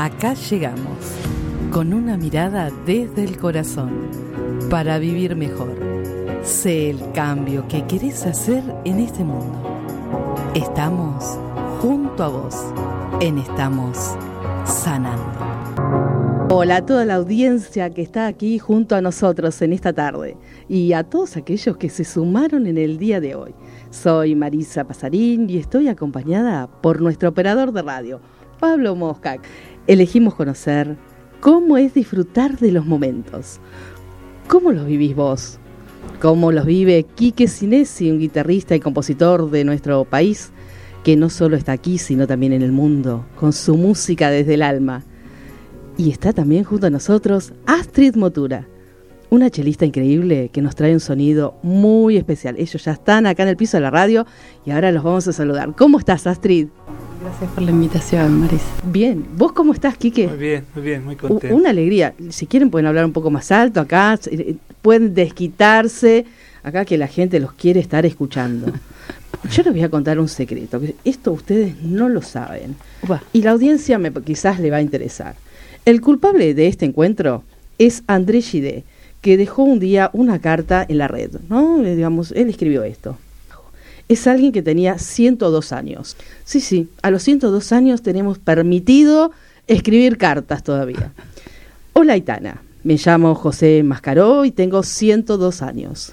Acá llegamos, con una mirada desde el corazón, para vivir mejor. Sé el cambio que querés hacer en este mundo. Estamos junto a vos, en Estamos Sanando. Hola a toda la audiencia que está aquí junto a nosotros en esta tarde y a todos aquellos que se sumaron en el día de hoy. Soy Marisa Pasarín y estoy acompañada por nuestro operador de radio, Pablo Mosca. Elegimos conocer cómo es disfrutar de los momentos. ¿Cómo los vivís vos? ¿Cómo los vive Quique Sinesi, un guitarrista y compositor de nuestro país, que no solo está aquí, sino también en el mundo, con su música desde el alma? Y está también junto a nosotros Astrid Motura, una chelista increíble que nos trae un sonido muy especial. Ellos ya están acá en el piso de la radio y ahora los vamos a saludar. ¿Cómo estás, Astrid? Gracias por la invitación, Marisa. Bien, ¿vos cómo estás, Quique? Muy bien, muy bien, muy contento. Una alegría. Si quieren pueden hablar un poco más alto acá, eh, pueden desquitarse acá que la gente los quiere estar escuchando. Yo les voy a contar un secreto, que esto ustedes no lo saben. Y la audiencia me, quizás le va a interesar. El culpable de este encuentro es André Gide, que dejó un día una carta en la red, ¿no? Eh, digamos, él escribió esto. Es alguien que tenía 102 años. Sí, sí, a los 102 años tenemos permitido escribir cartas todavía. Hola, Itana. Me llamo José Mascaró y tengo 102 años.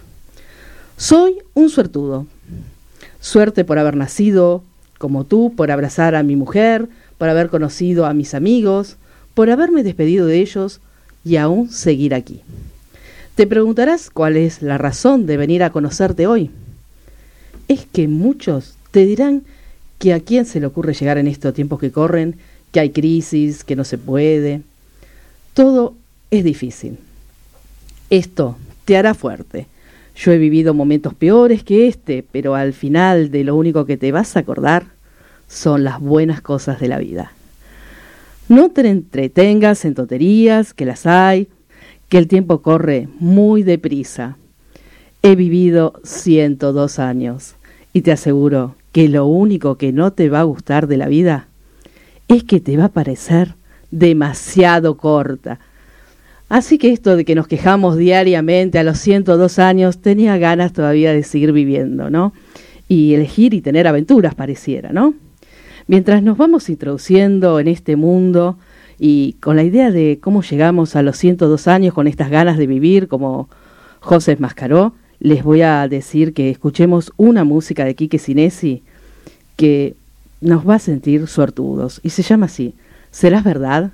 Soy un suertudo. Suerte por haber nacido como tú, por abrazar a mi mujer, por haber conocido a mis amigos, por haberme despedido de ellos y aún seguir aquí. Te preguntarás cuál es la razón de venir a conocerte hoy. Es que muchos te dirán que a quién se le ocurre llegar en estos tiempos que corren, que hay crisis, que no se puede. Todo es difícil. Esto te hará fuerte. Yo he vivido momentos peores que este, pero al final de lo único que te vas a acordar son las buenas cosas de la vida. No te entretengas en tonterías, que las hay, que el tiempo corre muy deprisa. He vivido 102 años y te aseguro que lo único que no te va a gustar de la vida es que te va a parecer demasiado corta. Así que esto de que nos quejamos diariamente a los 102 años, tenía ganas todavía de seguir viviendo, ¿no? Y elegir y tener aventuras pareciera, ¿no? Mientras nos vamos introduciendo en este mundo y con la idea de cómo llegamos a los 102 años con estas ganas de vivir como José Mascaró, les voy a decir que escuchemos una música de Quique Sinesi que nos va a sentir suertudos y se llama así, ¿Serás verdad?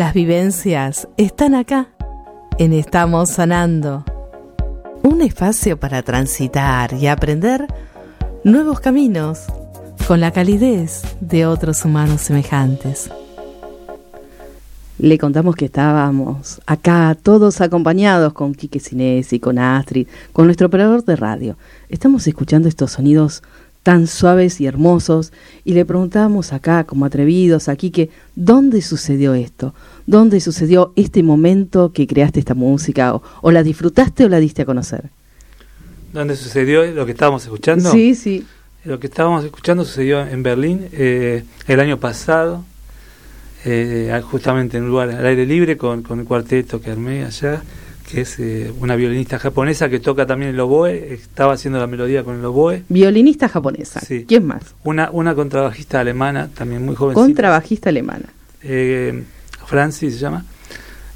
Las vivencias están acá, en Estamos Sanando. Un espacio para transitar y aprender nuevos caminos con la calidez de otros humanos semejantes. Le contamos que estábamos acá todos acompañados con Quique Sinesi, con Astrid, con nuestro operador de radio. Estamos escuchando estos sonidos tan suaves y hermosos, y le preguntábamos acá, como atrevidos, aquí que, ¿dónde sucedió esto? ¿Dónde sucedió este momento que creaste esta música? ¿O, la disfrutaste o la diste a conocer? ¿Dónde sucedió lo que estábamos escuchando? Sí, sí. Lo que estábamos escuchando sucedió en Berlín eh, el año pasado, eh, justamente en un lugar al aire libre con, con el cuarteto que armé allá que es eh, una violinista japonesa que toca también el oboe, estaba haciendo la melodía con el oboe. Violinista japonesa. Sí. ¿Quién más? Una, una contrabajista alemana, también muy joven. Contrabajista alemana. Eh, Francis se llama.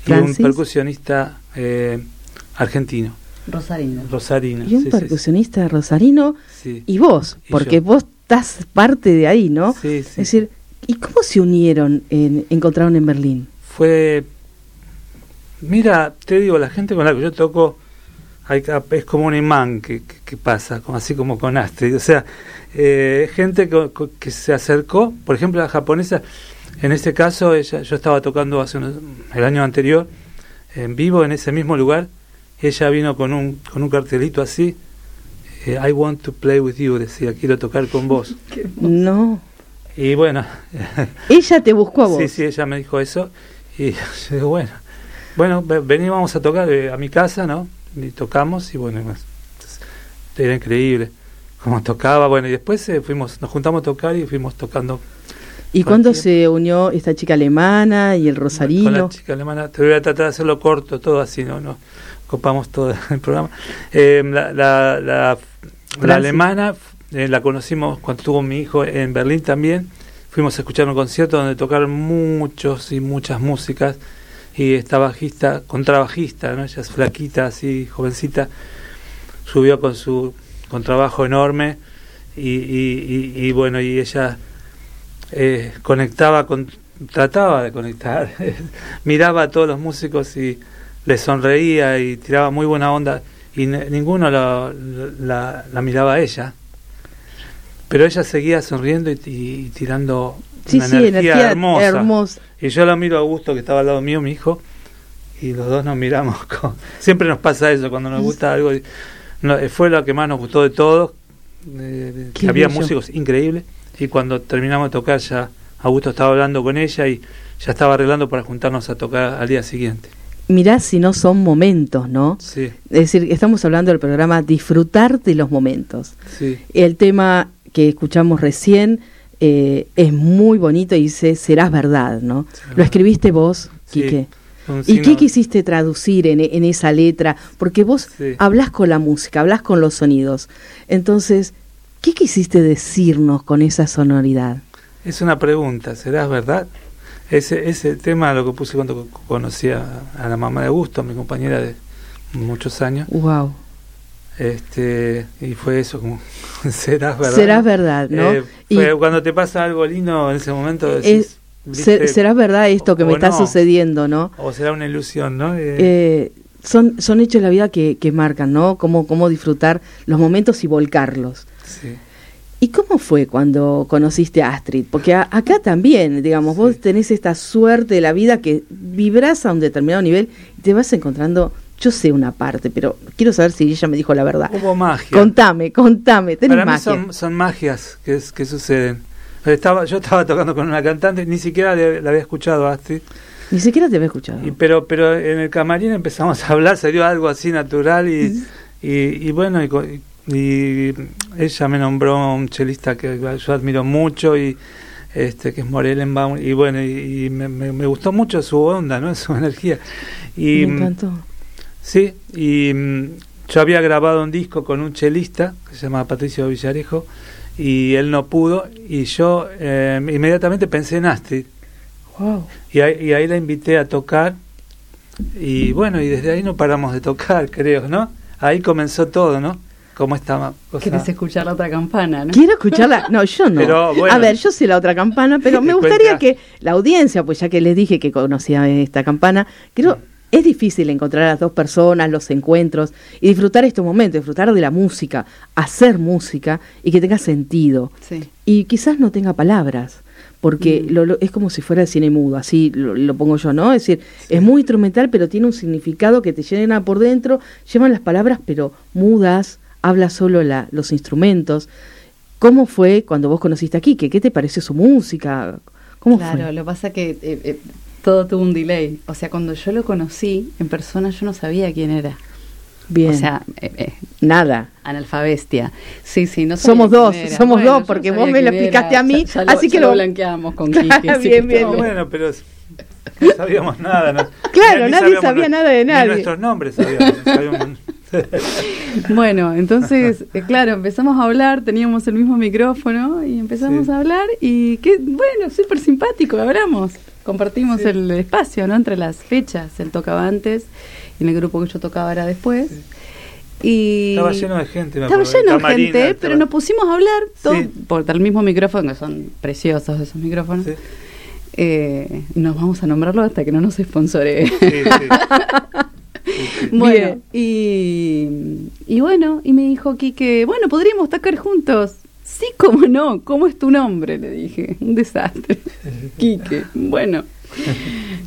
Y un percusionista eh, argentino. Rosarino. Rosarino. Y un percusionista rosarino. Y vos, porque vos estás parte de ahí, ¿no? Sí, Es decir, ¿y cómo se unieron, en, encontraron en Berlín? Fue Mira, te digo, la gente con la que yo toco es como un imán que, pasa, como, así como con Astrid. O sea, eh, gente que, se acercó, por ejemplo, la japonesa, en este caso, ella, yo estaba tocando hace el año anterior, en vivo, en ese mismo lugar, ella vino con un, con un cartelito así, eh, I want to play with you, decía, quiero tocar con vos. no. Y bueno. ella te buscó a vos. Sí, sí, ella me dijo eso. Y yo digo, bueno bueno, veníamos a tocar eh, a mi casa, ¿no? Y tocamos y bueno, era increíble como tocaba, bueno, y después eh, fuimos, nos juntamos a tocar y fuimos tocando. ¿Y cuándo se unió esta chica alemana y el rosarino? Con la chica alemana, te voy a tratar de hacerlo corto, todo así, ¿no? copamos todo el programa. Eh, la, la, la, alemana la conocimos cuando tuvo mi hijo en Berlín también. Fuimos a escuchar un concierto donde tocaron muchos y muchas músicas y esta bajista, contrabajista, ¿no? ella es flaquita, así, jovencita, subió con su contrabajo enorme y, bueno, y ella eh, conectaba, con, trataba de conectar, miraba a todos los músicos y les sonreía y tiraba muy buena onda y ninguno la, miraba a ella. Pero ella seguía sonriendo y tirando Sí, sí, energía, hermosa. Y yo la miro a gusto que estaba al lado mío, mi hijo, y los dos nos miramos. Siempre nos pasa eso, cuando nos gusta algo. No, eh, fue lo que más nos gustó de todos, que había músicos increíbles, y cuando terminamos de tocar ya Augusto estaba hablando con ella y ya estaba arreglando para juntarnos a tocar al día siguiente. Mirá si no son momentos, ¿no? Sí. Es decir, estamos hablando del programa Disfrutar de los momentos. Sí. El tema que escuchamos recién eh, es muy bonito y dice, serás verdad, ¿no? Lo escribiste vos, Quique. ¿Y qué quisiste traducir en, en esa letra? Porque vos hablas con la música, hablas con los sonidos. Entonces, ¿qué quisiste decirnos con esa sonoridad? Es una pregunta, ¿serás verdad? Ese, ese tema lo que puse cuando conocí a, a la mamá de Augusto, mi compañera de muchos años. Wow. Este, y fue eso, como, serás verdad. Serás verdad, ¿no? Eh, cuando te pasa algo lindo en ese momento decís, será verdad esto que me está sucediendo, ¿no? O será una ilusión, ¿no? Eh, eh, son, son hechos de la vida que, que marcan, ¿no? Cómo, cómo disfrutar los momentos y volcarlos. Sí. ¿Y cómo fue cuando conociste a Astrid? Porque acá también, digamos, vos tenés esta suerte de la vida que vibras a un determinado nivel y te vas encontrando yo sé una parte, pero quiero saber si ella me dijo la verdad. Hubo magia. Contame, contame. Para mí son, magias que, que suceden. Estaba, yo estaba tocando con una cantante, ni siquiera la había escuchado Astrid. Ni siquiera te había escuchado. Y, pero, pero en el camarín empezamos a hablar, salió algo así natural y, y, bueno, y, ella me nombró un chelista que yo admiro mucho y este que es Morelenbaum y bueno, y, me, me, gustó mucho su onda, ¿no? Su energía. Y, me encantó. Sí, y mm, yo había grabado un disco con un chelista que se llama Patricio Villarejo y él no pudo y yo eh, inmediatamente pensé en Astrid. Wow. Y, ahí, y ahí la invité a tocar y bueno, y desde ahí no paramos de tocar, creo, ¿no? Ahí comenzó todo, ¿no? cómo está ¿Quieres escuchar la otra campana, no? Quiero escucharla. No, yo no. a ver, yo sé la otra campana, pero me gustaría que la audiencia, pues ya que les dije que conocía esta campana, creo es difícil encontrar a las dos personas, los encuentros y disfrutar estos momentos, disfrutar de la música, hacer música y que tenga sentido. Y quizás no tenga palabras, porque mm. lo, es como si fuera el cine mudo, así lo, pongo yo, ¿no? Es decir, es muy instrumental, pero tiene un significado que te llena por dentro, llevan las palabras, pero mudas, habla solo la, los instrumentos. ¿Cómo fue cuando vos conociste a Quique? ¿Qué te pareció su música? ¿Cómo claro, lo que pasa que eh, eh, todo tuvo un delay. O sea, cuando yo lo conocí en persona, yo no sabía quién era. Bien. O sea, eh, eh, nada. Analfabestia. Sí, sí, no Somos dos, somos dos, porque vos me lo explicaste a mí, así que lo, blanqueamos con Kiki. bien, bien. bueno, pero no sabíamos nada. No, claro, nadie sabía nada de nadie. Ni nuestros nombres sabíamos. bueno, entonces, eh, claro, empezamos a hablar, teníamos el mismo micrófono y empezamos a hablar y qué, bueno, súper simpático, hablamos compartimos el espacio, ¿no? Entre las fechas, él tocaba antes y en el grupo que yo tocaba era después. Y estaba lleno de gente, Estaba lleno de gente, pero nos pusimos a hablar todo, por el mismo micrófono, que son preciosos esos micrófonos. Eh, nos vamos a nombrarlo hasta que no nos sponsore. bueno, y, y bueno, y me dijo que bueno, podríamos tocar juntos. Sí, cómo no, ¿cómo es tu nombre? Le dije, un desastre. Quique, bueno.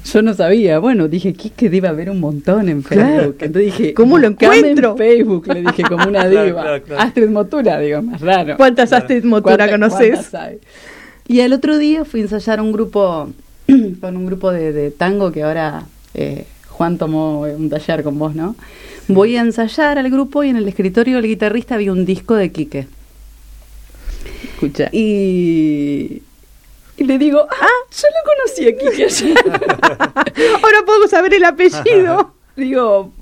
Yo no sabía, bueno, dije, Quique debe haber un montón en Facebook. Entonces dije, ¿cómo lo encuentro? en Facebook, le dije, como una diva. Astrid Motura, digo, más raro. ¿Cuántas Astrid Motura conoces? Y el otro día fui a ensayar un grupo, con un grupo de, tango que ahora eh, Juan tomó un taller con vos, ¿no? Voy a ensayar al grupo y en el escritorio del guitarrista había un disco de Quique. Escucha. Y, y le digo, ah, yo lo conocí aquí Ahora puedo saber el apellido. digo,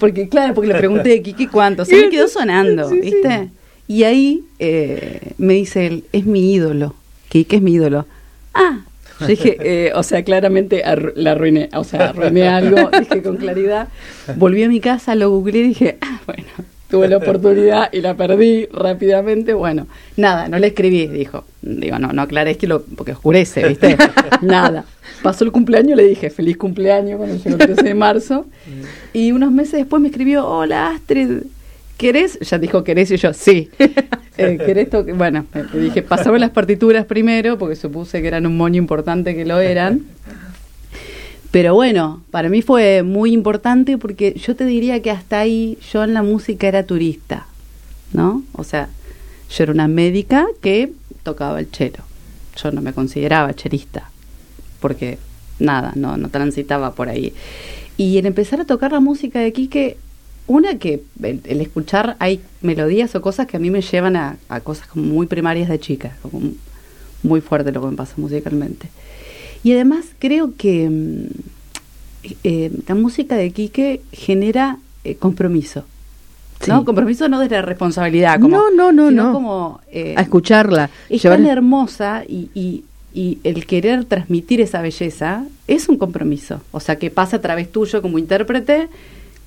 porque claro, porque le pregunté a Kiki cuánto, se me quedó sonando, ¿viste? Y ahí eh, me dice él, es mi ídolo, Kiki es mi ídolo. Ah, yo dije, eh, o sea, claramente la arruiné, o sea, arruiné algo, dije con claridad. Volví a mi casa, lo googleé y dije, ah, bueno, tuve la oportunidad y la perdí rápidamente. Bueno, nada, no le escribí, dijo. Digo, no, no aclaré, es que lo, porque oscurece, ¿viste? nada. Pasó el cumpleaños, le dije, feliz cumpleaños cuando llegó el 13 de marzo. Y unos meses después me escribió, hola Astrid, ¿querés? Ya dijo, ¿querés? Y yo, sí. Eh, ¿Querés Bueno, le dije, pasame las partituras primero, porque supuse que eran un moño importante que lo eran. Pero bueno, para mí fue muy importante porque yo te diría que hasta ahí yo en la música era turista, ¿no? O sea, yo era una médica que tocaba el chelo. Yo no me consideraba cherista, porque nada, no, no transitaba por ahí. Y en empezar a tocar la música de Quique, una que el, escuchar hay melodías o cosas que a mí me llevan a, a cosas como muy primarias de chica, como muy fuerte lo que me pasa musicalmente. Y además creo que mm, eh, la música de Quique genera eh, compromiso. ¿no? Compromiso no desde la responsabilidad, como, no, no, no, no. como eh, a escucharla. Es tan hermosa y, y, y, el querer transmitir esa belleza es un compromiso. O sea, que pasa a través tuyo como intérprete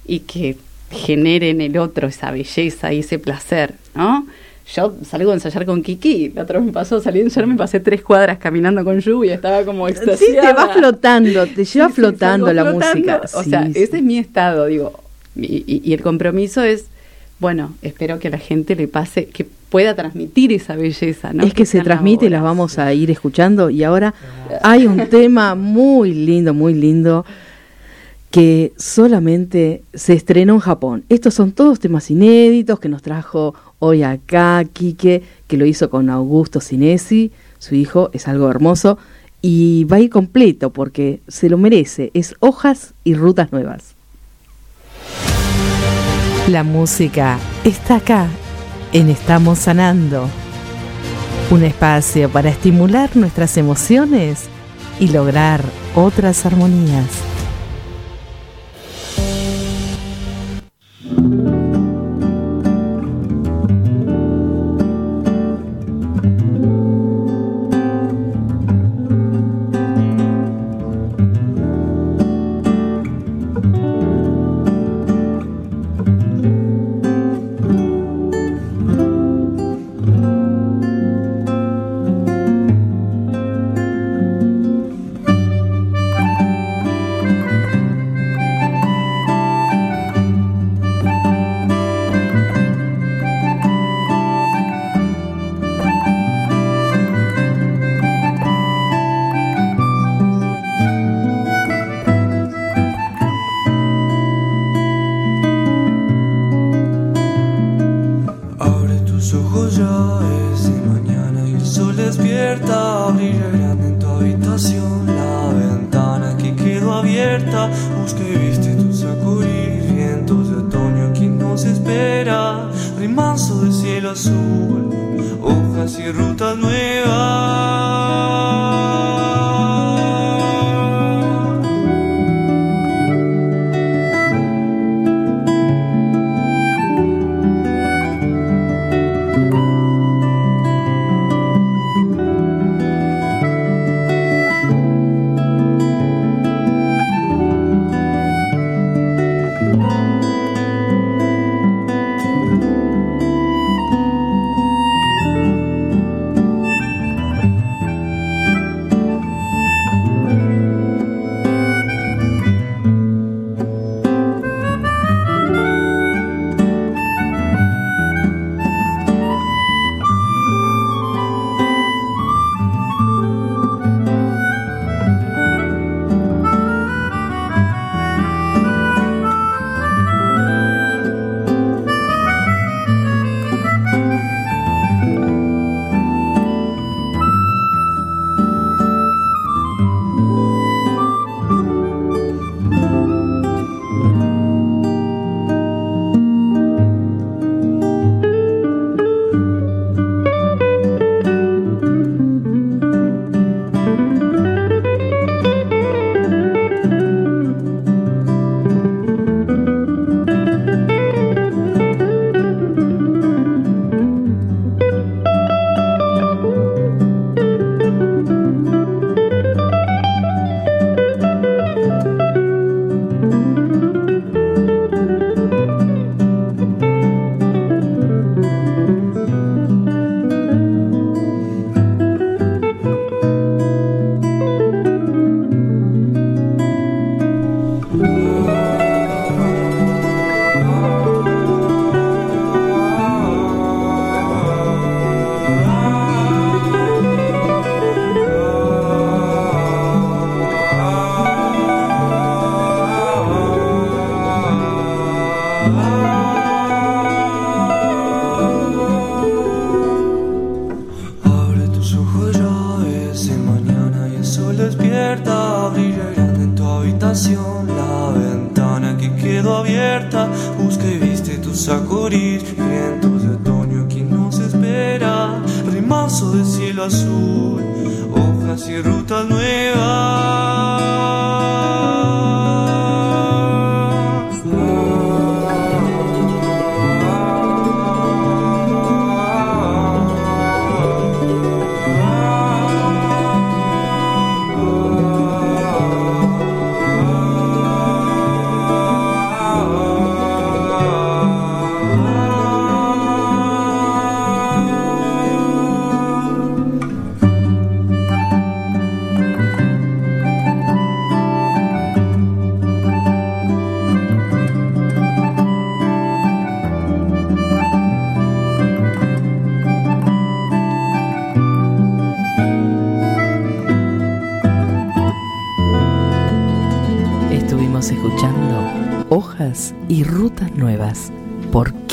y que genere en el otro esa belleza y ese placer, ¿no? Yo salgo a ensayar con Kiki, la otra vez me pasó, salí a ensayar, me pasé tres cuadras caminando con lluvia, estaba como extasiada. Sí, te va flotando, te lleva flotando la música. O sea, ese es mi estado, digo, y, el compromiso es, bueno, espero que a la gente le pase, que pueda transmitir esa belleza, ¿no? Es que, se transmite y las vamos a ir escuchando, y ahora hay un tema muy lindo, muy lindo, que solamente se estrenó en Japón. Estos son todos temas inéditos que nos trajo hoy acá Quique, que lo hizo con Augusto Sinesi, su hijo, es algo hermoso, y va a ir completo porque se lo merece, es hojas y rutas nuevas. La música está acá, en Estamos Sanando, un espacio para estimular nuestras emociones y lograr otras armonías.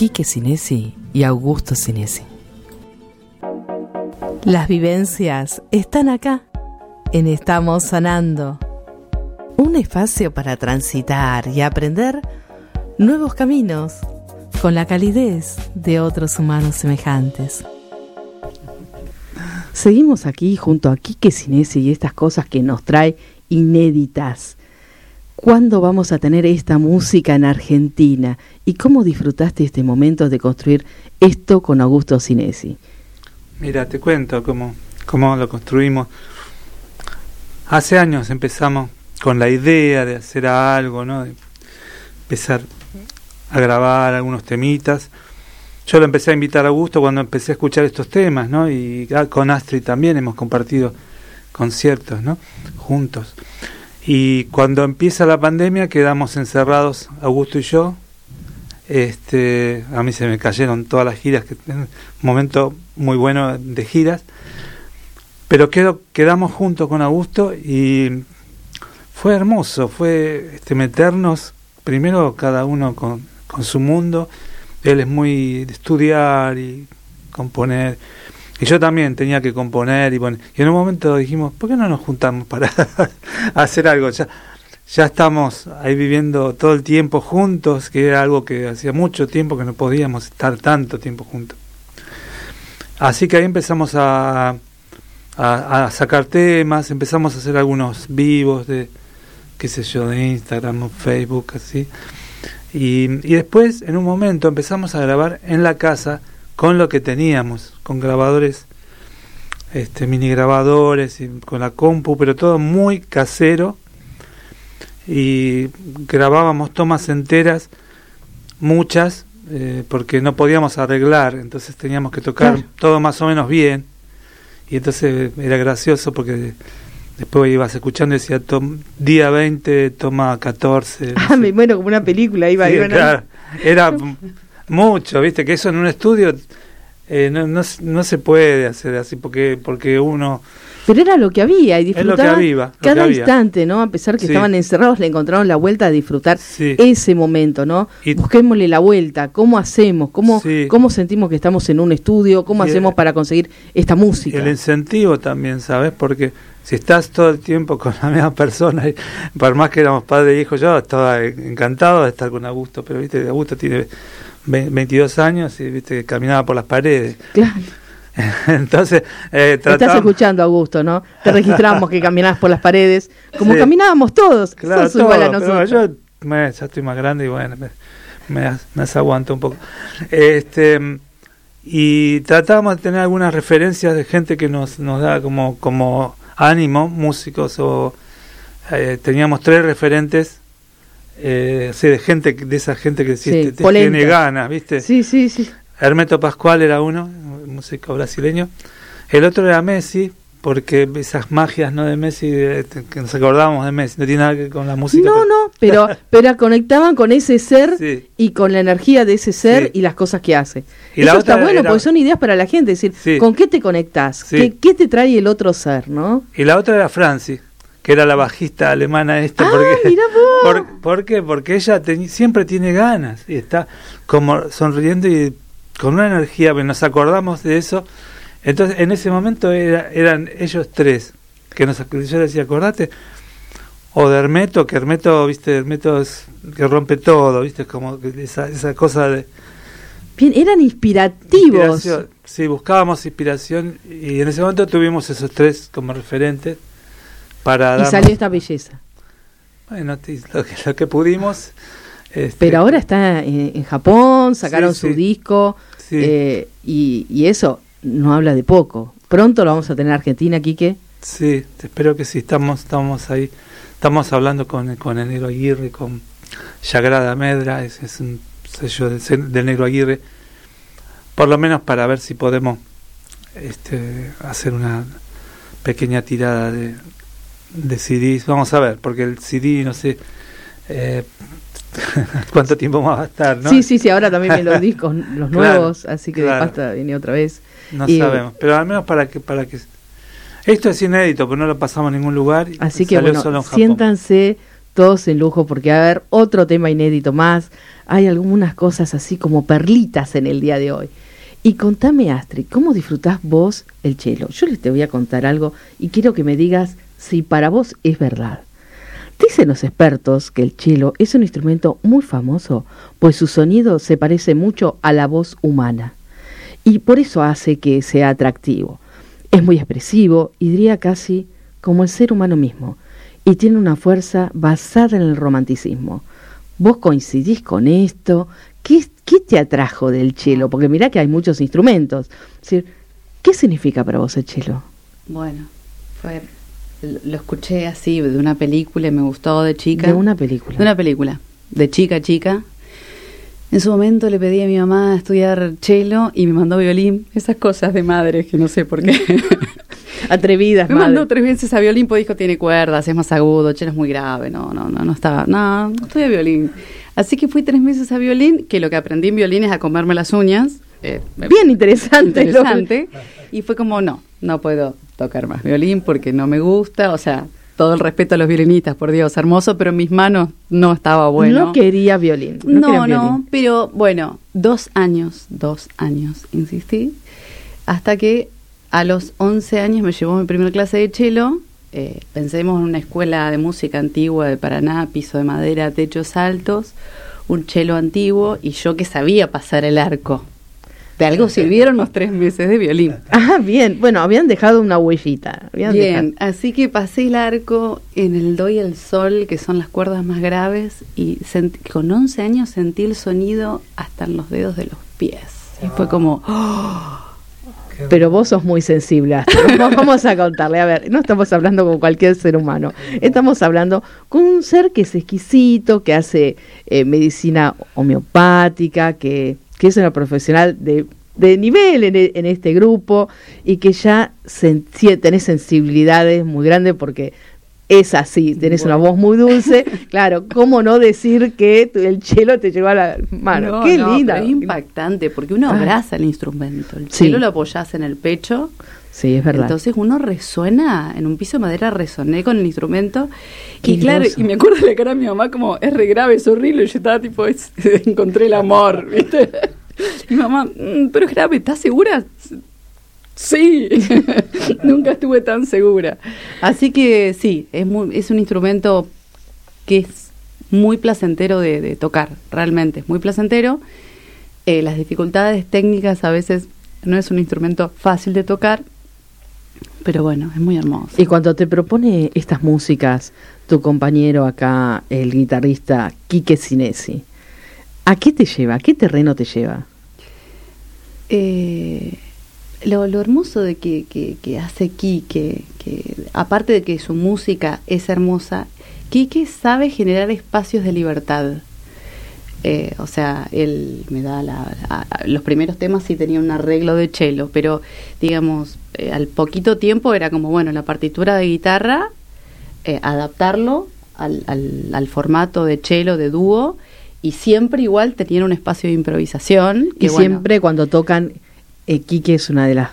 Quique Sinesi y Augusto Sinesi. Las vivencias están acá, en Estamos Sanando. Un espacio para transitar y aprender nuevos caminos con la calidez de otros humanos semejantes. Seguimos aquí junto a Quique Sinesi y estas cosas que nos trae inéditas ¿Cuándo vamos a tener esta música en Argentina? ¿Y cómo disfrutaste este momento de construir esto con Augusto Sinesi? Mira, te cuento cómo, cómo lo construimos. Hace años empezamos con la idea de hacer algo, ¿no? De empezar a grabar algunos temitas. Yo lo empecé a invitar a Augusto cuando empecé a escuchar estos temas, ¿no? Y con Astrid también hemos compartido conciertos, ¿no? Juntos. Y cuando empieza la pandemia quedamos encerrados, Augusto y yo. Este, a mí se me cayeron todas las giras, que, un momento muy bueno de giras. Pero quedo, quedamos juntos con Augusto y fue hermoso, fue este, meternos, primero cada uno con, con su mundo. Él es muy de estudiar y componer. Y yo también tenía que componer y bueno, y en un momento dijimos, ¿por qué no nos juntamos para hacer algo? Ya, ya estamos ahí viviendo todo el tiempo juntos, que era algo que hacía mucho tiempo que no podíamos estar tanto tiempo juntos. Así que ahí empezamos a, a, sacar temas, empezamos a hacer algunos vivos de, qué sé yo, de Instagram o Facebook, así. Y, y después, en un momento, empezamos a grabar en la casa con lo que teníamos, con grabadores, este, mini grabadores, y con la compu, pero todo muy casero. Y grabábamos tomas enteras, muchas, eh, porque no podíamos arreglar, entonces teníamos que tocar todo más o menos bien. Y entonces era gracioso porque después ibas escuchando y decía día 20, toma 14. ah, bueno, como una película iba, sí, claro, Era mucho, viste, que eso en un estudio eh, no, no, no, se puede hacer así porque, porque uno pero era lo que había y disfrutaban cada instante, ¿no? A pesar que estaban encerrados, le encontraron la vuelta a disfrutar ese momento, ¿no? Busquémosle la vuelta, ¿cómo hacemos? ¿Cómo, ¿Cómo sentimos que estamos en un estudio? ¿Cómo hacemos para conseguir esta música? el incentivo también, ¿sabes? Porque si estás todo el tiempo con la misma persona, y, por más que éramos padre e hijo, yo estaba encantado de estar con Augusto, pero viste, Augusto tiene 22 años y viste caminaba por las paredes. Claro. Entonces, eh, Estás escuchando, Augusto, ¿no? Te registramos que caminabas por las paredes, como caminábamos todos. Claro, yo me, ya estoy más grande y bueno, me, me, desaguanto un poco. Este, y tratábamos de tener algunas referencias de gente que nos, nos da como, como ánimo, músicos, o eh, teníamos tres referentes eh, de gente de esa gente que sí, tiene ganas, ¿viste? Sí, sí, sí. Hermeto Pascual era uno, músico brasileño. El otro era Messi, porque esas magias no de Messi, que nos acordábamos de Messi, no tiene nada que ver con la música. No, no, pero, pero conectaban con ese ser y con la energía de ese ser y las cosas que hace. Y Eso está bueno, porque son ideas para la gente, es decir, ¿con qué te conectas? ¿Qué, ¿Qué, te trae el otro ser, no? Y la otra era Franci, que era la bajista alemana esta. Ah, porque, Por, ¿Por qué? Porque ella siempre tiene ganas y está como sonriendo y con una energía, nos acordamos de eso. Entonces, en ese momento era, eran ellos tres, que nos yo decía, acordate, o de Hermeto, que Hermeto, viste, Hermeto es que rompe todo, viste, como esa, esa cosa de... Bien, eran inspirativos. sí, buscábamos inspiración y en ese momento tuvimos esos tres como referentes para... Y salió esta belleza. Bueno, lo que, lo que pudimos... Este, Pero ahora está en, Japón, sacaron su disco eh, y, eso no habla de poco. Pronto lo vamos a tener en Argentina, Quique. Sí, espero que sí. Estamos, estamos ahí. Estamos hablando con, con el Negro Aguirre, con Yagrada Medra, es, es un sello del, Negro Aguirre. Por lo menos para ver si podemos este, hacer una pequeña tirada de, de CDs. Vamos a ver, porque el CD, no sé, eh, cuánto tiempo más va a estar, ¿no? Sí, sí, sí, ahora también vienen los discos, los nuevos, así que de pasta viene otra vez. No sabemos, pero al menos para que para que esto es inédito, pero no lo pasamos a ningún lugar. Así que bueno, siéntanse todos en lujo porque a haber otro tema inédito más. Hay algunas cosas así como perlitas en el día de hoy. Y contame, Astrid, ¿cómo disfrutás vos el chelo? Yo les te voy a contar algo y quiero que me digas si para vos es verdad. Dicen los expertos que el cello es un instrumento muy famoso, pues su sonido se parece mucho a la voz humana, y por eso hace que sea atractivo. Es muy expresivo y diría casi como el ser humano mismo, y tiene una fuerza basada en el romanticismo. ¿Vos coincidís con esto? ¿Qué, te atrajo del cello? Porque mirá que hay muchos instrumentos. ¿Qué significa para vos el cello? Bueno, fue lo escuché así de una película y me gustó de chica. De una película. De una película. De chica chica. En su momento le pedí a mi mamá estudiar cello y me mandó violín. Esas cosas de madre que no sé por qué. Atrevidas, Me mandó tres veces a violín, pues dijo, tiene cuerdas, es más agudo, cello es muy grave. No, no, no, no estaba. No, no estudié violín. Así que fui tres meses a violín, que lo que aprendí en violín es a comerme las uñas. Eh, Bien interesante. Interesante. Y fue como, no, no puedo tocar más violín porque no me gusta, o sea, todo el respeto a los violinistas, por Dios, hermoso, pero en mis manos no estaba bueno. No quería violín. No, no, violín. pero bueno, dos años, dos años, insistí, hasta que a los 11 años me llevó mi primera clase de cello. Eh, pensemos en una escuela de música antigua de Paraná, piso de madera, techos altos, un cello antiguo y yo que sabía pasar el arco. De algo sirvieron los tres meses de violín. Ah, bien. Bueno, habían dejado una huellita. Bien, dejado- así que pasé el arco en el do y el sol, que son las cuerdas más graves, y con 11 años sentí el sonido hasta en los dedos de los pies. Y fue como, ¡oh! Pero vos sos muy sensible. Astro. Vamos a contarle. A ver, no estamos hablando con cualquier ser humano. Estamos hablando con un ser que es exquisito, que hace eh, medicina homeopática, que, que es una profesional de, de nivel en, e- en este grupo y que ya tenés sensibilidades muy grandes porque es así, tenés una voz muy dulce. Claro, ¿cómo no decir que tu- el chelo te llegó a la mano? No, Qué no, linda. es impactante, porque uno Ay. abraza el instrumento. El Sí. cielo lo apoyás en el pecho, Sí, es verdad. entonces uno resuena, en un piso de madera resoné con el instrumento. Qué y claro, y me acuerdo de la cara de mi mamá como, es re grave, es horrible, y yo estaba tipo, es- encontré el amor, ¿viste? Y mi mamá, "Mm, pero es grave, ¿estás segura? Sí, nunca estuve tan segura. Así que sí, es, muy, es un instrumento que es muy placentero de, de tocar, realmente, es muy placentero. Eh, las dificultades técnicas a veces no es un instrumento fácil de tocar, pero bueno, es muy hermoso. Y cuando te propone estas músicas, tu compañero acá, el guitarrista Quique Sinesi, ¿a qué te lleva? ¿A qué terreno te lleva? Eh, lo, lo hermoso de que, que, que hace Quique, que aparte de que su música es hermosa, Quique sabe generar espacios de libertad. Eh, o sea, él me da la, los primeros temas sí tenía un arreglo de cello, pero digamos, eh, al poquito tiempo era como, bueno, la partitura de guitarra, eh, adaptarlo al, al, al formato de cello, de dúo, y siempre igual tenía un espacio de improvisación. Y que, bueno, siempre cuando tocan, eh, Quique es una de las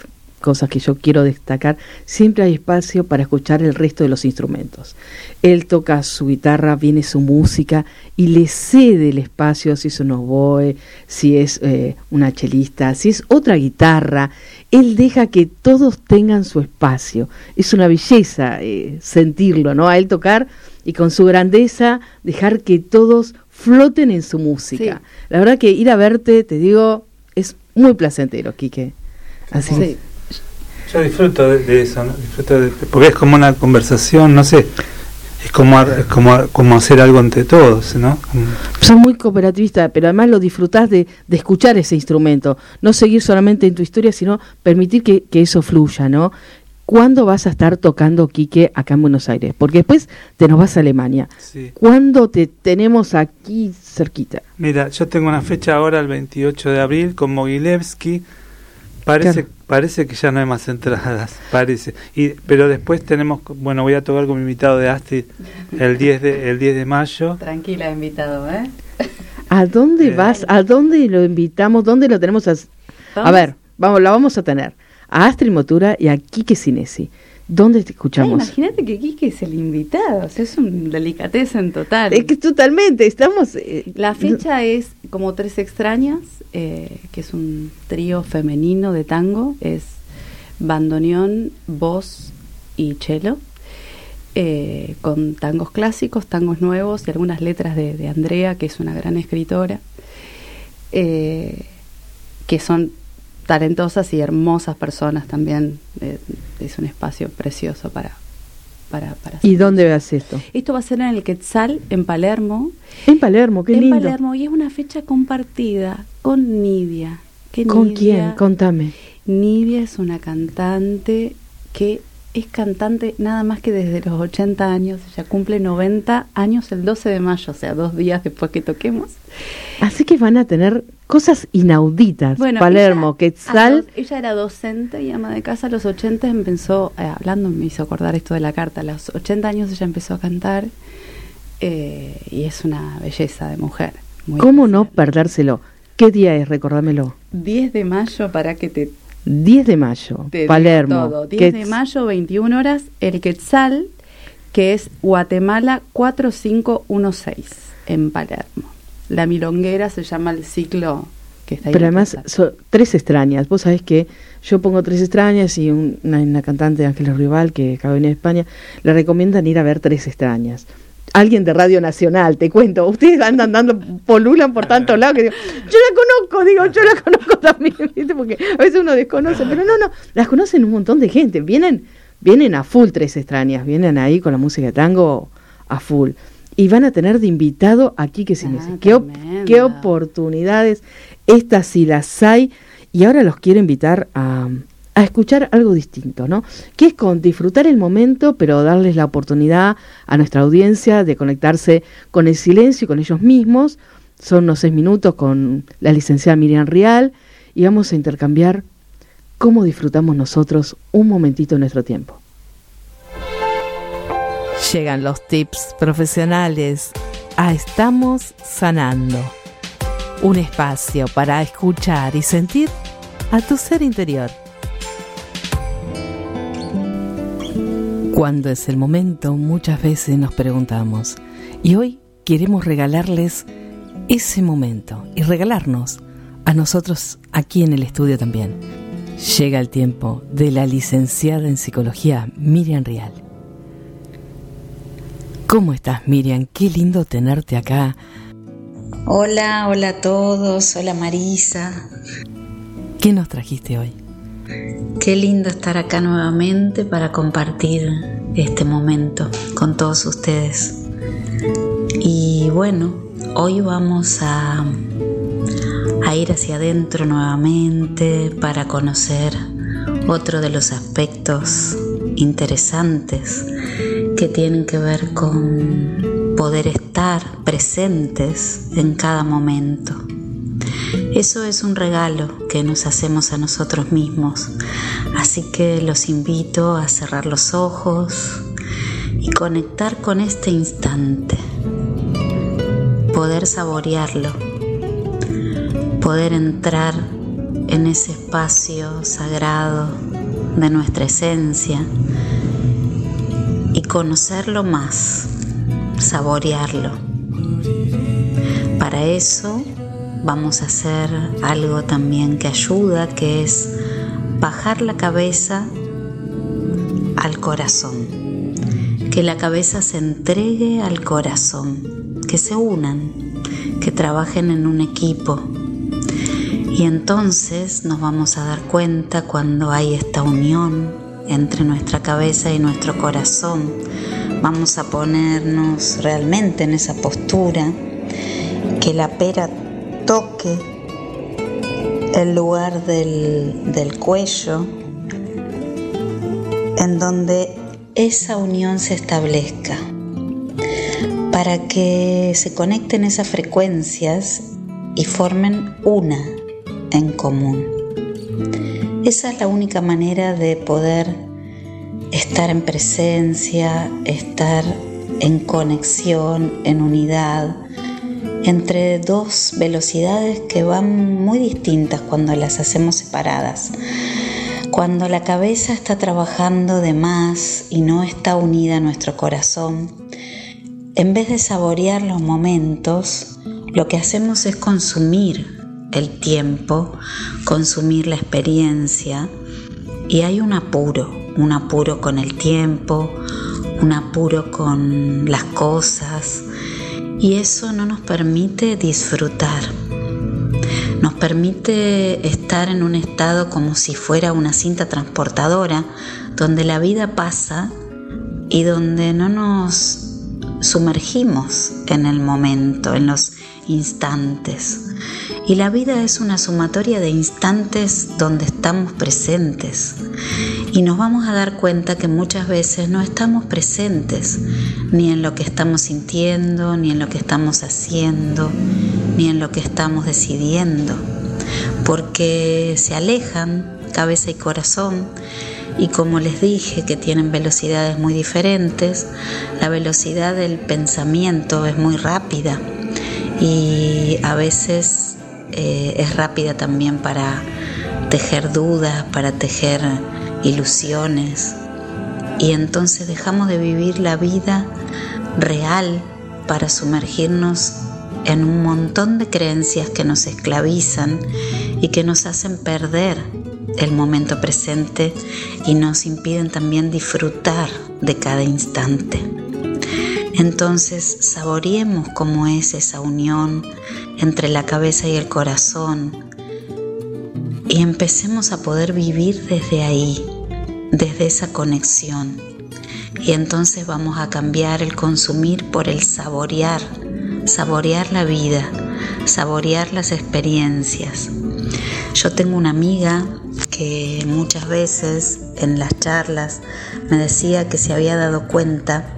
cosas que yo quiero destacar, siempre hay espacio para escuchar el resto de los instrumentos. Él toca su guitarra, viene su música y le cede el espacio, si es un oboe, si es eh, una chelista, si es otra guitarra, él deja que todos tengan su espacio. Es una belleza eh, sentirlo, ¿no? A él tocar y con su grandeza dejar que todos floten en su música. Sí. La verdad que ir a verte, te digo, es muy placentero, Quique. Así Sí. Yo disfruto de, de eso, ¿no? disfruto de- porque es como una conversación, no sé, es como, ar- como, como hacer algo entre todos, ¿no? Sos muy cooperativista, pero además lo disfrutás de, de escuchar ese instrumento, no seguir solamente en tu historia, sino permitir que, que eso fluya, ¿no? ¿Cuándo vas a estar tocando, Quique, acá en Buenos Aires? Porque después te nos vas a Alemania. sí. ¿Cuándo te tenemos aquí cerquita? Mira, yo tengo una fecha ahora, el 28 de abril, con Mogilevsky. Parece, Claro. parece que ya no hay más entradas, parece. Y, pero después tenemos, bueno, voy a tocar con mi invitado de Astrid el 10 de, el 10 de mayo. Tranquila, invitado, ¿eh? ¿A dónde Eh. vas? ¿A dónde lo invitamos? ¿Dónde lo tenemos? A, ver, vamos, la vamos a tener. A Astrid Motura y a Quique Sinesi. ¿Dónde te escuchamos? imagínate que Quique es el invitado, o sea, es un en total. Es que totalmente, estamos... eh, La fecha es como Tres Extrañas, eh, que es un trío femenino de tango, es bandoneón, voz y cello, eh, con tangos clásicos, tangos nuevos y algunas letras de, de Andrea, que es una gran escritora, eh, que son talentosas y hermosas personas también. es un espacio precioso para... para, para ¿Y dónde veas esto? Esto va a ser en el Quetzal, en Palermo, En Palermo, qué en lindo. Palermo y es una fecha compartida con Nidia. Que ¿Con Nidia- quién? Contame. Nidia es una cantante que es cantante nada más que desde los 80 años. Ella cumple 90 años el 12 de mayo, o sea, dos días después que toquemos. Así que van a tener cosas inauditas. Palermo, ella, Quetzal. ella era docente y ama de casa. A los 80 empezó, eh, hablando, me hizo acordar esto de la carta. A los 80 años ella empezó a cantar eh, y es una belleza de mujer. muy ¿Cómo no perdérselo? ¿Qué día es? Recordámelo. 10 de mayo para que te 10 de mayo, Te Palermo. todo. 10 de mayo, 21 horas, el Quetzal, que es Guatemala 4516 en Palermo. La milonguera se llama el ciclo que está ahí. Pero además son tres extrañas. Vos sabés que yo pongo tres extrañas y una, una cantante, Ángeles Rival, que acaba de venir a España, le recomiendan ir a ver tres extrañas alguien de Radio Nacional, te cuento, ustedes andan dando, polulan por tantos lados que digo, yo la conozco, digo, yo la conozco también, ¿viste? porque a veces uno desconoce, pero no, no, las conocen un montón de gente, vienen, vienen a full tres extrañas, vienen ahí con la música de tango a full. Y van a tener de invitado aquí que se Ah, ¿Qué, op- qué oportunidades, estas sí las hay, y ahora los quiero invitar a, a escuchar algo distinto, ¿no? Que es con disfrutar el momento, pero darles la oportunidad a nuestra audiencia de conectarse con el silencio y con ellos mismos. Son unos seis minutos con la licenciada Miriam Rial y vamos a intercambiar cómo disfrutamos nosotros un momentito de nuestro tiempo. Llegan los tips profesionales a Estamos Sanando. Un espacio para escuchar y sentir a tu ser interior. ¿Cuándo es el momento? Muchas veces nos preguntamos. Y hoy queremos regalarles ese momento y regalarnos a nosotros aquí en el estudio también. Llega el tiempo de la licenciada en psicología Miriam Rial. ¿Cómo estás Miriam? Qué lindo tenerte acá. Hola, hola a todos, hola Marisa. ¿Qué nos trajiste hoy? Qué lindo estar acá nuevamente para compartir este momento con todos ustedes. Y bueno, hoy vamos a, a ir hacia adentro nuevamente para conocer otro de los aspectos interesantes que tienen que ver con poder estar presentes en cada momento. Eso es un regalo que nos hacemos a nosotros mismos, así que los invito a cerrar los ojos y conectar con este instante, poder saborearlo, poder entrar en ese espacio sagrado de nuestra esencia y conocerlo más, saborearlo. Para eso vamos a hacer algo también que ayuda, que es bajar la cabeza al corazón. Que la cabeza se entregue al corazón, que se unan, que trabajen en un equipo. Y entonces nos vamos a dar cuenta cuando hay esta unión entre nuestra cabeza y nuestro corazón. Vamos a ponernos realmente en esa postura, que la pera toque el lugar del, del cuello en donde esa unión se establezca para que se conecten esas frecuencias y formen una en común. Esa es la única manera de poder estar en presencia, estar en conexión, en unidad, entre dos velocidades que van muy distintas cuando las hacemos separadas. Cuando la cabeza está trabajando de más y no está unida a nuestro corazón, en vez de saborear los momentos, lo que hacemos es consumir el tiempo, consumir la experiencia y hay un apuro, un apuro con el tiempo, un apuro con las cosas y eso no nos permite disfrutar. Nos permite estar en un estado como si fuera una cinta transportadora donde la vida pasa y donde no nos sumergimos en el momento, en los instantes. Y la vida es una sumatoria de instantes donde estamos presentes. Y nos vamos a dar cuenta que muchas veces no estamos presentes ni en lo que estamos sintiendo, ni en lo que estamos haciendo, ni en lo que estamos decidiendo. Porque se alejan cabeza y corazón y como les dije que tienen velocidades muy diferentes, la velocidad del pensamiento es muy rápida y a veces eh, es rápida también para tejer dudas, para tejer ilusiones. y entonces dejamos de vivir la vida real para sumergirnos en un montón de creencias que nos esclavizan y que nos hacen perder el momento presente y nos impiden también disfrutar de cada instante. Entonces saboreemos cómo es esa unión entre la cabeza y el corazón y empecemos a poder vivir desde ahí, desde esa conexión. Y entonces vamos a cambiar el consumir por el saborear, saborear la vida, saborear las experiencias. Yo tengo una amiga que muchas veces en las charlas me decía que se había dado cuenta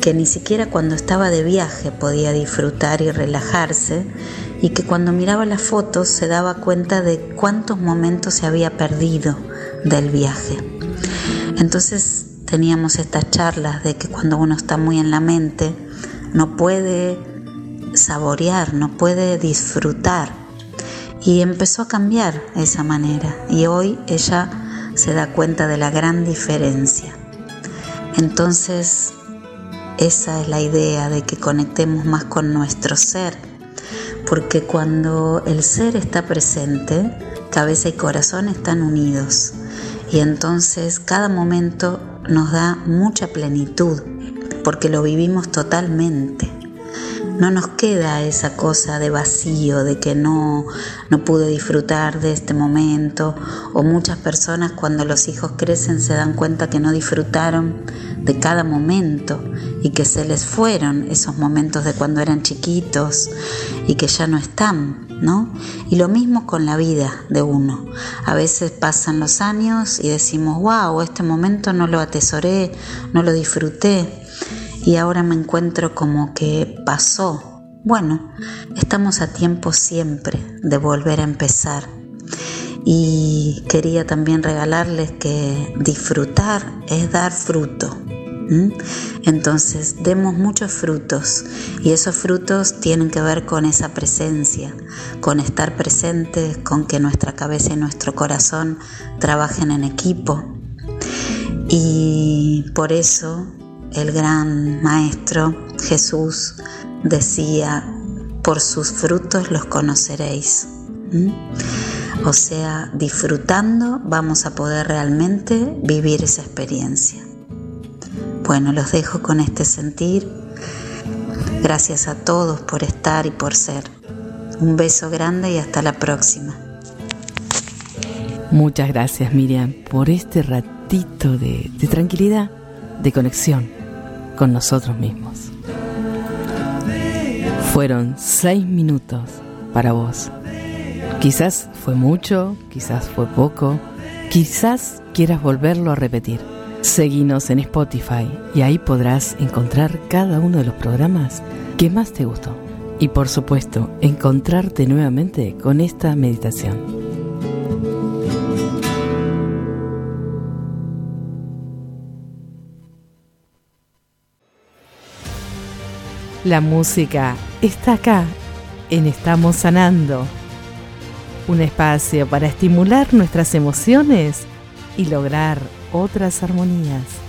que ni siquiera cuando estaba de viaje podía disfrutar y relajarse y que cuando miraba las fotos se daba cuenta de cuántos momentos se había perdido del viaje. Entonces teníamos estas charlas de que cuando uno está muy en la mente no puede saborear, no puede disfrutar. Y empezó a cambiar esa manera y hoy ella se da cuenta de la gran diferencia. Entonces, esa es la idea de que conectemos más con nuestro ser, porque cuando el ser está presente, cabeza y corazón están unidos. Y entonces cada momento nos da mucha plenitud, porque lo vivimos totalmente no nos queda esa cosa de vacío, de que no, no pude disfrutar de este momento, o muchas personas cuando los hijos crecen se dan cuenta que no disfrutaron de cada momento y que se les fueron esos momentos de cuando eran chiquitos y que ya no están, ¿no? Y lo mismo con la vida de uno. A veces pasan los años y decimos, wow, este momento no lo atesoré, no lo disfruté y ahora me encuentro como que pasó. Bueno, estamos a tiempo siempre de volver a empezar. Y quería también regalarles que disfrutar es dar fruto. Entonces, demos muchos frutos y esos frutos tienen que ver con esa presencia, con estar presentes, con que nuestra cabeza y nuestro corazón trabajen en equipo. Y por eso el gran maestro Jesús decía, por sus frutos los conoceréis. O sea, disfrutando vamos a poder realmente vivir esa experiencia. Bueno, los dejo con este sentir. Gracias a todos por estar y por ser. Un beso grande y hasta la próxima. Muchas gracias Miriam por este ratito de, de tranquilidad, de conexión con nosotros mismos. Fueron seis minutos para vos. Quizás fue mucho, quizás fue poco, quizás quieras volverlo a repetir. Seguinos en Spotify y ahí podrás encontrar cada uno de los programas que más te gustó. Y por supuesto, encontrarte nuevamente con esta meditación. La música está acá, en Estamos Sanando. Un espacio para estimular nuestras emociones y lograr otras armonías.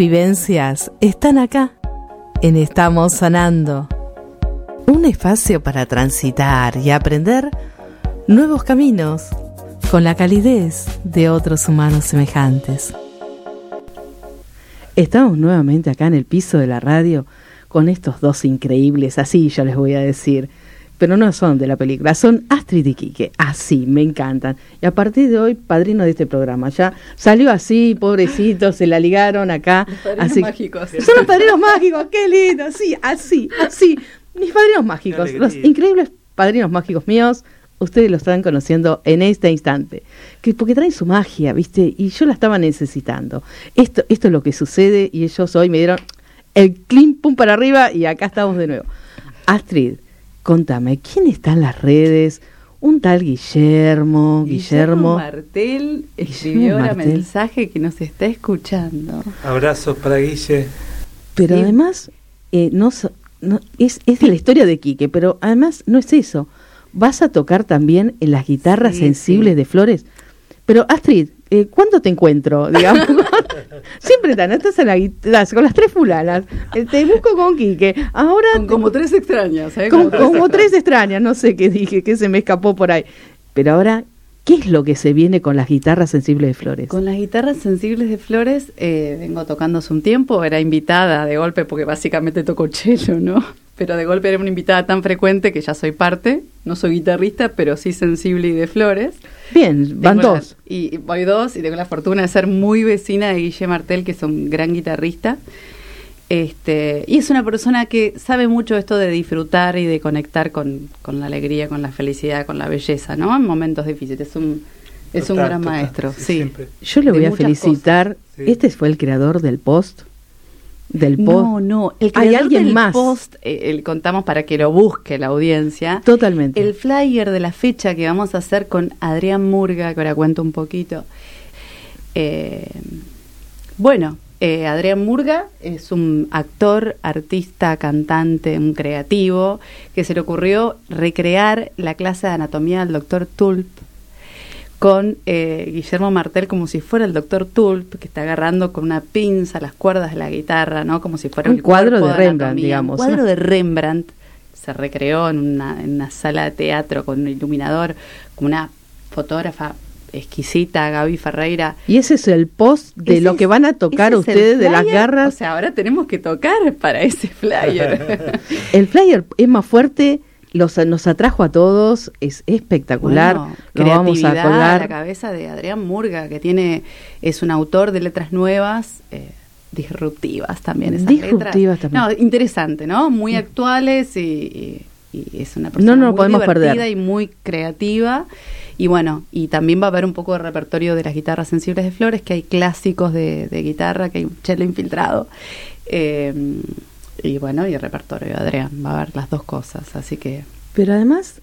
Vivencias están acá, en Estamos Sanando. Un espacio para transitar y aprender nuevos caminos con la calidez de otros humanos semejantes. Estamos nuevamente acá en el piso de la radio con estos dos increíbles, así ya les voy a decir, pero no son de la película, son Astrid y Quique, así, me encantan. Y a partir de hoy, padrino de este programa, ya salió así, pobrecito, se la ligaron acá. Los padrinos así, mágicos. Son los padrinos mágicos, qué lindo, sí, así, así. Mis padrinos mágicos, los increíbles padrinos mágicos míos, ustedes lo están conociendo en este instante. Que, porque traen su magia, ¿viste? Y yo la estaba necesitando. Esto, esto es lo que sucede y ellos hoy me dieron el clean pum para arriba y acá estamos de nuevo. Astrid, contame, ¿quién está en las redes? Un tal Guillermo, Guillermo. Martel escribió Guillermo el Martel. mensaje que nos está escuchando. Abrazos para Guille. Pero Sí. además, eh, no, es, es de la historia de Quique, pero además no es eso. Vas a tocar también en las guitarras Sí, sensibles sí. de Flores. Pero Astrid, eh, ¿cuándo te encuentro? Digamos, siempre están, estás en la guitarra con las tres fulanas. Eh, te busco con Quique. Ahora Con como tres extrañas, ¿eh? con- Como tres como extrañas. tres extrañas, no sé qué dije, que se me escapó por ahí. Pero ahora, ¿qué es lo que se viene con las guitarras sensibles de Flores? Con las guitarras sensibles de Flores eh, vengo tocando hace un tiempo, era invitada de golpe porque básicamente toco cello, ¿no? Pero de golpe era una invitada tan frecuente que ya soy parte, no soy guitarrista, pero sí sensible y de Flores. Bien, van Tengo la- dos. y y voy dos y tengo la fortuna de ser muy vecina de Guille Martel, que es un gran guitarrista. Este, y es una persona que sabe mucho esto de disfrutar y de conectar con, con la alegría, con la felicidad, con la belleza, ¿no? En momentos difíciles. Es un, es un gran total, maestro, sí. Yo le de voy a felicitar. Sí. Este fue el creador del post del post. No, no, el Hay creador alguien del más. post, eh, el contamos para que lo busque la audiencia. Totalmente. El flyer de la fecha que vamos a hacer con Adrián Murga, que ahora cuento un poquito. Eh, bueno, eh, Adrián Murga es un actor, artista, cantante, un creativo, que se le ocurrió recrear la clase de anatomía del doctor Tulp con eh, Guillermo Martel como si fuera el doctor Tulp, que está agarrando con una pinza las cuerdas de la guitarra, ¿no? Como si fuera Un el cuadro de Rembrandt, anatomía. digamos, Un cuadro de Rembrandt se recreó en una, en una sala de teatro con un iluminador, con una fotógrafa exquisita, Gaby Ferreira. Y ese es el post de Ese lo que van a tocar ustedes de las garras. O sea, ahora tenemos que tocar para ese flyer. el flyer es más fuerte, los, nos atrajo a todos, es espectacular. Bueno, lo vamos a creatividad colgar. la cabeza de Adrián Murga, que tiene es un autor de letras nuevas, eh, disruptivas también. Esas Disruptivas letras. también. No, interesante, ¿no? Muy actuales y, y- y es una persona No, no lo muy podemos divertida perder. y muy creativa. Y bueno, y también va a haber un poco de repertorio de las guitarras sensibles de Flores, que hay clásicos de, de guitarra, que hay un cello infiltrado. Eh, y bueno, y el repertorio de Adrián, va a haber las dos cosas, así que Pero además,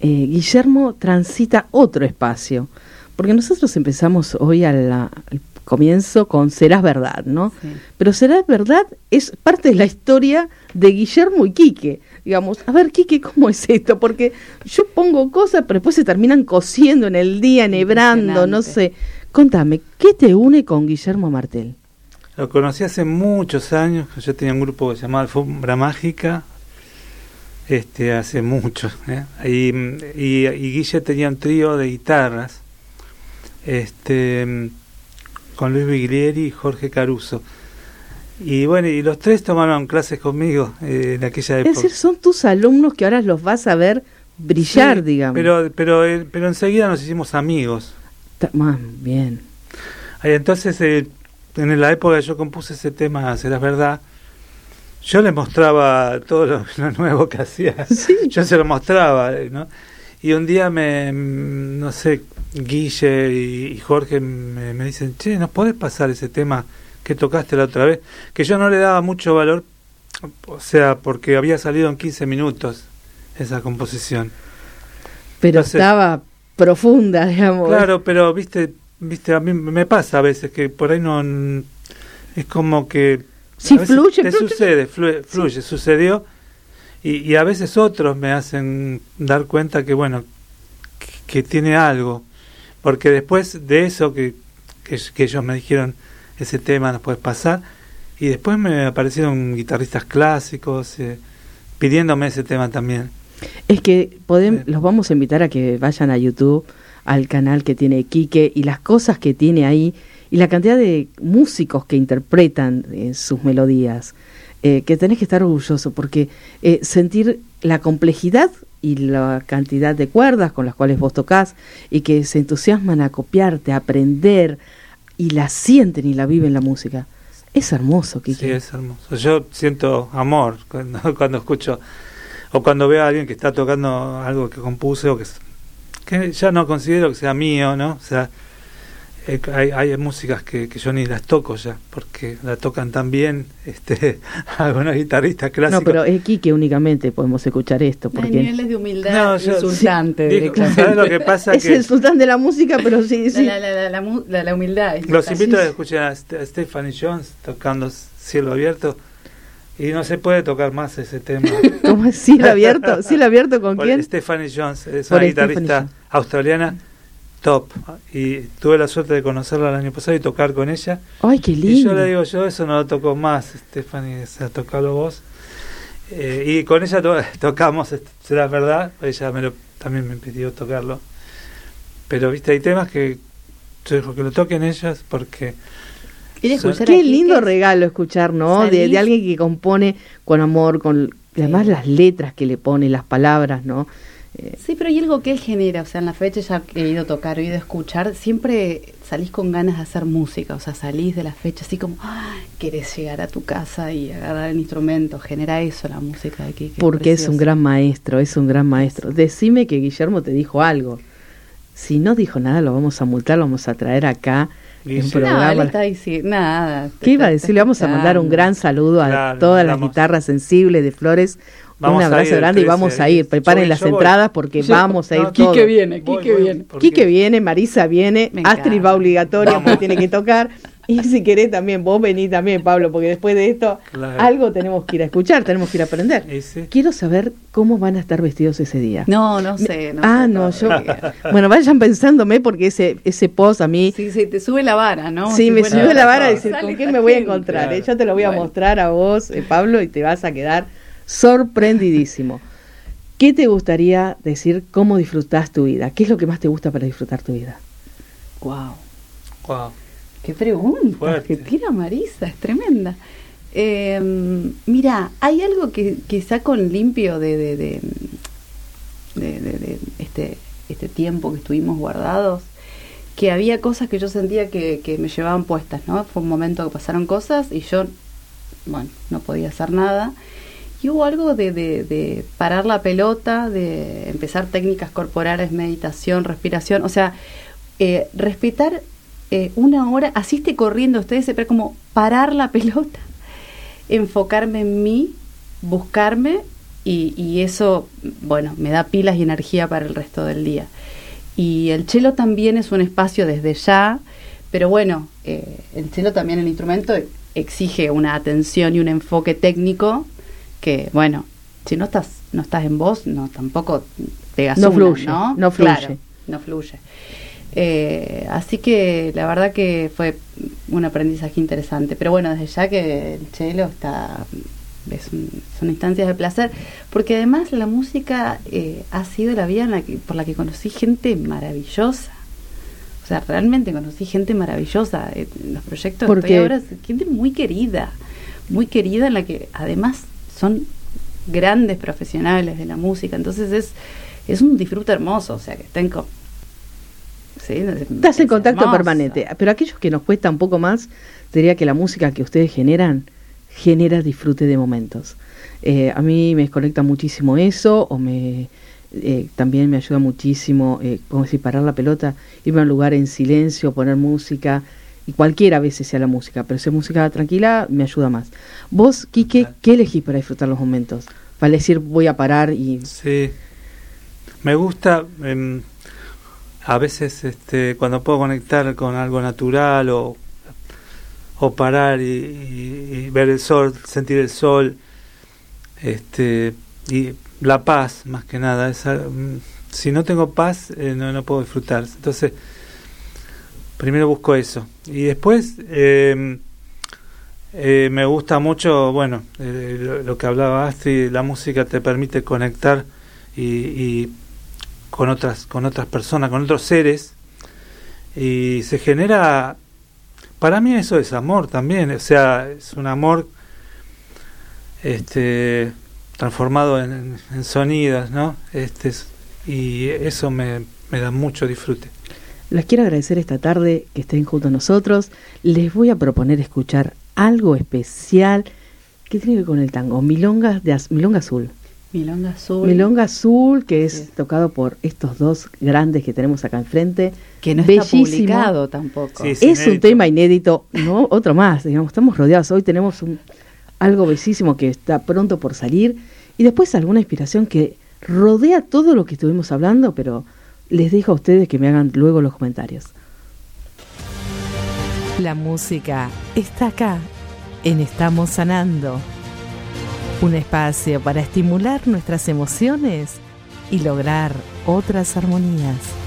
eh, Guillermo transita otro espacio, porque nosotros empezamos hoy a la- al comienzo con Serás Verdad, ¿no? Sí. Pero Serás Verdad es parte de la historia de Guillermo y Quique. Digamos, a ver, Quique, ¿cómo es esto? Porque yo pongo cosas, pero después se terminan cosiendo en el día, enhebrando, no sé. Contame, ¿qué te une con Guillermo Martel? Lo conocí hace muchos años, yo tenía un grupo que se llamaba Alfombra Mágica, este, hace mucho, ¿eh? y, y, y Guille tenía un trío de guitarras, este, con Luis Viglieri y Jorge Caruso. Y bueno, y los tres tomaron clases conmigo eh, en aquella Es época. decir, son tus alumnos que ahora los vas a ver brillar, Sí, digamos. Pero, pero, eh, pero enseguida nos hicimos amigos. Ah, bien. Entonces, eh, en la época que yo compuse ese tema, Serás Verdad, yo le mostraba todo lo, lo nuevo que hacía. Sí. Yo se lo mostraba, eh, ¿no? Y un día me, no sé, Guille y, y Jorge me, me dicen, che, ¿nos podés pasar ese tema que tocaste la otra vez? Que yo no le daba mucho valor, o sea, porque había salido en 15 minutos esa composición. Pero Entonces- estaba profunda, digamos. Claro, pero viste, viste, a mí me pasa a veces que por ahí no es como que Sí, fluye, te fluye. sucede, fluye, fluye, sucedió y, y a veces otros me hacen dar cuenta que bueno que, que tiene algo, porque después de eso que, que, que ellos me dijeron ese tema nos puedes pasar y después me aparecieron guitarristas clásicos eh, pidiéndome ese tema también. Es que podem- Sí. los vamos a invitar a que vayan a YouTube, al canal que tiene Quique y las cosas que tiene ahí y la cantidad de músicos que interpretan eh, sus melodías. eh, que tenés que estar orgulloso porque eh, sentir la complejidad y la cantidad de cuerdas con las cuales vos tocas y que se entusiasman a copiarte, a aprender y la sienten y la viven la música. Es hermoso, Quique. Sí, es hermoso. Yo siento amor cuando, cuando escucho o cuando veo a alguien que está tocando algo que compuse o que, que ya no considero que sea mío, ¿no? O sea, eh, hay, hay músicas que, que yo ni las toco ya, porque la tocan tan bien este, algunos guitarristas clásicos. No, pero es Quique únicamente podemos escuchar esto. Hay Porque niveles de humildad No, yo- insultante. Digo. ¿sabes lo que pasa? es que el sultán de la música, pero sí, sí. La, la, la, la, mu- la- la humildad. los insultante. invito a escuchar a, Ste- a Stephanie Jones tocando Cielo Abierto y no se puede tocar más ese tema. ¿Cómo es? ¿Cielo abierto? ¿Cielo abierto con Por quién? Stephanie Jones, es Por una Stephanie guitarrista Jones. australiana top. Y tuve la suerte de conocerla el año pasado y tocar con ella. Ay, qué Y lindo. yo le digo, yo eso no lo toco más, Stephanie, o sea, tocalo vos. Eh, y con ella to- tocamos, será verdad, ella me lo, también me pidió tocarlo. Pero, viste, hay temas que yo digo que lo toquen ellas porque ¿Quieres Son- escuchar Qué lindo que- regalo escuchar, ¿no? De, de alguien que compone con amor, con y además las letras que le pone, las palabras, ¿no? Eh, Sí, pero hay algo que él genera, o sea, en la fecha ya he ido a tocar, he ido a escuchar, siempre salís con ganas de hacer música, o sea, salís de la fecha así como, ¡ah! querés llegar a tu casa y agarrar el instrumento, genera eso la música de aquí. porque es un gran maestro, es un gran maestro. Decime que Guillermo te dijo algo. Si no dijo nada, lo vamos a multar, lo vamos a traer acá en. No, programa. está sí, nada. ¿Qué iba a decir? Le vamos a mandar un gran saludo a Claro, todas las guitarras sensibles de Flores. Vamos un abrazo grande y 13 vamos a ir. Preparen Yo voy, las yo voy. entradas porque Yo- vamos a ir no, todos. Quique viene, Voy, Quique voy, viene. porque- Quique viene, Marisa viene, Me Astrid encanta. va obligatoria porque tiene que tocar. Y si querés también, vos vení también, Pablo, porque después de esto Claro. algo tenemos que ir a escuchar, tenemos que ir a aprender. Y. Quiero saber cómo van a estar vestidos ese día. No, no sé. No ah, sé no, yo. Bueno, vayan pensándome porque ese, ese post a mí. Sí, sí, te sube la vara, ¿no? Sí, Si me subió la vara a decir, ¿con qué me voy a encontrar? Claro. eh? Yo te lo voy a Bueno. mostrar a vos, eh, Pablo, y te vas a quedar sorprendidísimo. ¿Qué te gustaría decir cómo disfrutás tu vida? ¿Qué es lo que más te gusta para disfrutar tu vida? Guau. Wow. Qué pregunta Fuerte. que tira Marisa, es tremenda. Eh, mira, hay algo que, que saco en limpio de, de, de, de- de- de este, este tiempo que estuvimos guardados, que había cosas que yo sentía que, que me llevaban puestas, ¿no? Fue un momento que pasaron cosas y yo, bueno, no podía hacer nada. Y hubo algo de, parar la pelota, de empezar técnicas corporales, meditación, respiración, o sea, eh, respetar eh, una hora, así esté corriendo ustedes, pero como parar la pelota, enfocarme en mí, buscarme y, eso, bueno, me da pilas y energía para el resto del día. Y el cello también es un espacio desde ya, pero bueno, eh, el cello también, el instrumento, exige una atención y un enfoque técnico que, bueno, si no estás, no estás en voz, no tampoco pegas No una, fluye, ¿no? no fluye. Claro, no fluye. Eh, así que la verdad que fue un aprendizaje interesante. Pero bueno, desde ya que el cello está es un- son instancias de placer, porque además la música eh, ha sido la vía en la que, por la que conocí gente maravillosa. O sea, realmente conocí gente maravillosa eh, en los proyectos. estoy ahora, gente muy querida, muy querida en la que además son grandes profesionales de la música. Entonces es, es un disfrute hermoso, o sea, que estén con... Sí, Estás en contacto hermoso. permanente, pero aquellos que nos cuesta un poco más, diría que la música que ustedes generan genera disfrute de momentos. Eh, a mí me desconecta muchísimo eso, o me eh, también me ayuda muchísimo, eh, como decir, parar la pelota, irme a un lugar en silencio, poner música, y cualquiera a veces sea la música, pero si es música tranquila, me ayuda más. Vos, Quique, ¿qué elegís para disfrutar los momentos? Para decir, voy a parar y... Sí. Me gusta em, a veces este cuando puedo conectar con algo natural o, o parar y, y- y ver el sol, sentir el sol, este y la paz más que nada. Esa, mm, si no tengo paz eh, no, no puedo disfrutar. Entonces primero busco eso y después em, eh, me gusta mucho, bueno, eh, lo, que hablaba Astrid, la música te permite conectar y, y con otras con otras personas, con otros seres y se genera para mí eso es amor también, o sea, es un amor este transformado en, en- sonidos, ¿no? Este es- y eso me, me da mucho disfrute. Les quiero agradecer esta tarde que estén junto a nosotros. Les voy a proponer escuchar algo especial que tiene que ver con el tango. Milonga, de Az- Milonga Azul. Milonga Azul. Milonga Azul, que es Sí. tocado por estos dos grandes que tenemos acá enfrente. que no está Bellísimo. publicado tampoco. Sí, Es Es un tema inédito, no otro más, digamos, estamos rodeados. Hoy tenemos un, algo bellísimo que está pronto por salir y después alguna inspiración que rodea todo lo que estuvimos hablando, pero les dejo a ustedes que me hagan luego los comentarios. La música está acá, en Estamos Sanando. Un espacio para estimular nuestras emociones y lograr otras armonías.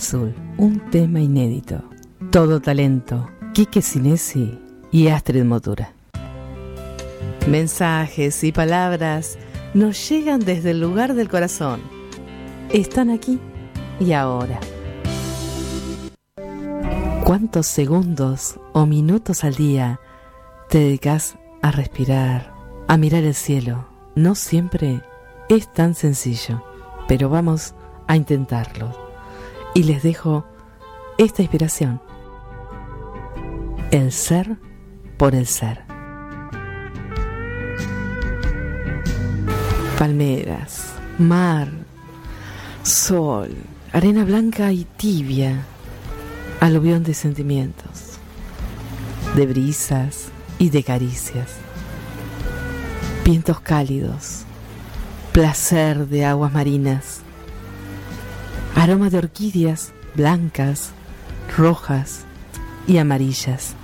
Azul, un tema inédito. Todo talento, Quique Sinesi y Astrid Motura. Mensajes y palabras nos llegan desde el lugar del corazón. Están aquí y ahora. ¿Cuántos segundos o minutos al día te dedicas a respirar, a mirar el cielo? No siempre es tan sencillo, pero vamos a intentarlo. Y les dejo esta inspiración. El ser por el ser. Palmeras, mar, sol, arena blanca y tibia, aluvión de sentimientos, de brisas y de caricias, vientos cálidos, placer de aguas marinas, aroma de orquídeas blancas, rojas y amarillas,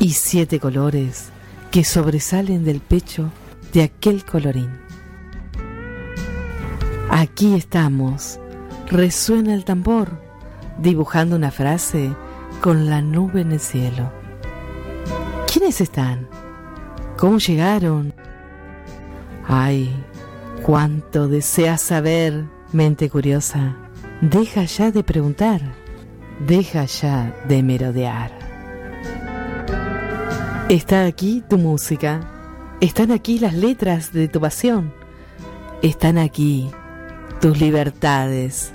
y siete colores que sobresalen del pecho de aquel colorín. Aquí estamos, resuena el tambor, dibujando una frase con la nube en el cielo. ¿Quiénes están? ¿Cómo llegaron? Ay, cuánto deseas saber, mente curiosa. Deja ya de preguntar, deja ya de merodear. Está aquí tu música, están aquí las letras de tu pasión, están aquí tus libertades,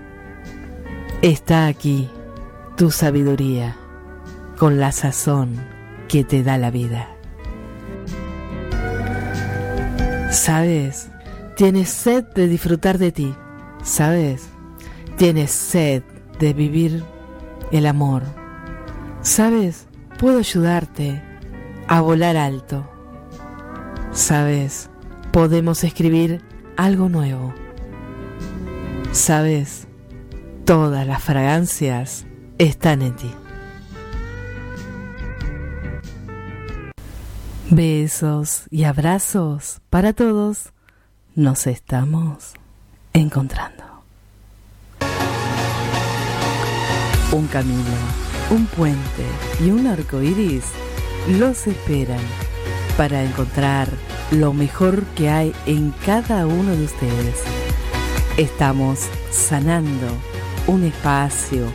está aquí tu sabiduría con la sazón que te da la vida. ¿Sabes? Tienes sed de disfrutar de ti. ¿Sabes? Tienes sed de vivir el amor. ¿Sabes? Puedo ayudarte a volar alto. ¿Sabes? Podemos escribir algo nuevo. ¿Sabes? Todas las fragancias están en ti. Besos y abrazos para todos. Nos estamos encontrando. Un camino, un puente y un arco iris los esperan para encontrar lo mejor que hay en cada uno de ustedes. Estamos sanando un espacio,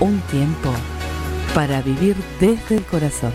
un tiempo para vivir desde el corazón.